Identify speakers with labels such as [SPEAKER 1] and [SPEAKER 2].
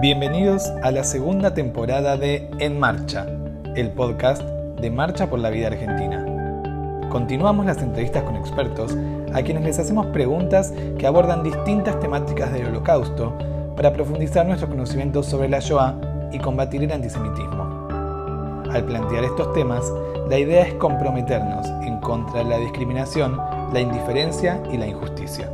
[SPEAKER 1] Bienvenidos a la segunda temporada de En Marcha, el podcast de Marcha por la Vida Argentina. Continuamos las entrevistas con expertos a quienes les hacemos preguntas que abordan distintas temáticas del holocausto para profundizar nuestros conocimientos sobre la Shoah y combatir el antisemitismo. Al plantear estos temas, la idea es comprometernos en contra de la discriminación, la indiferencia y la injusticia.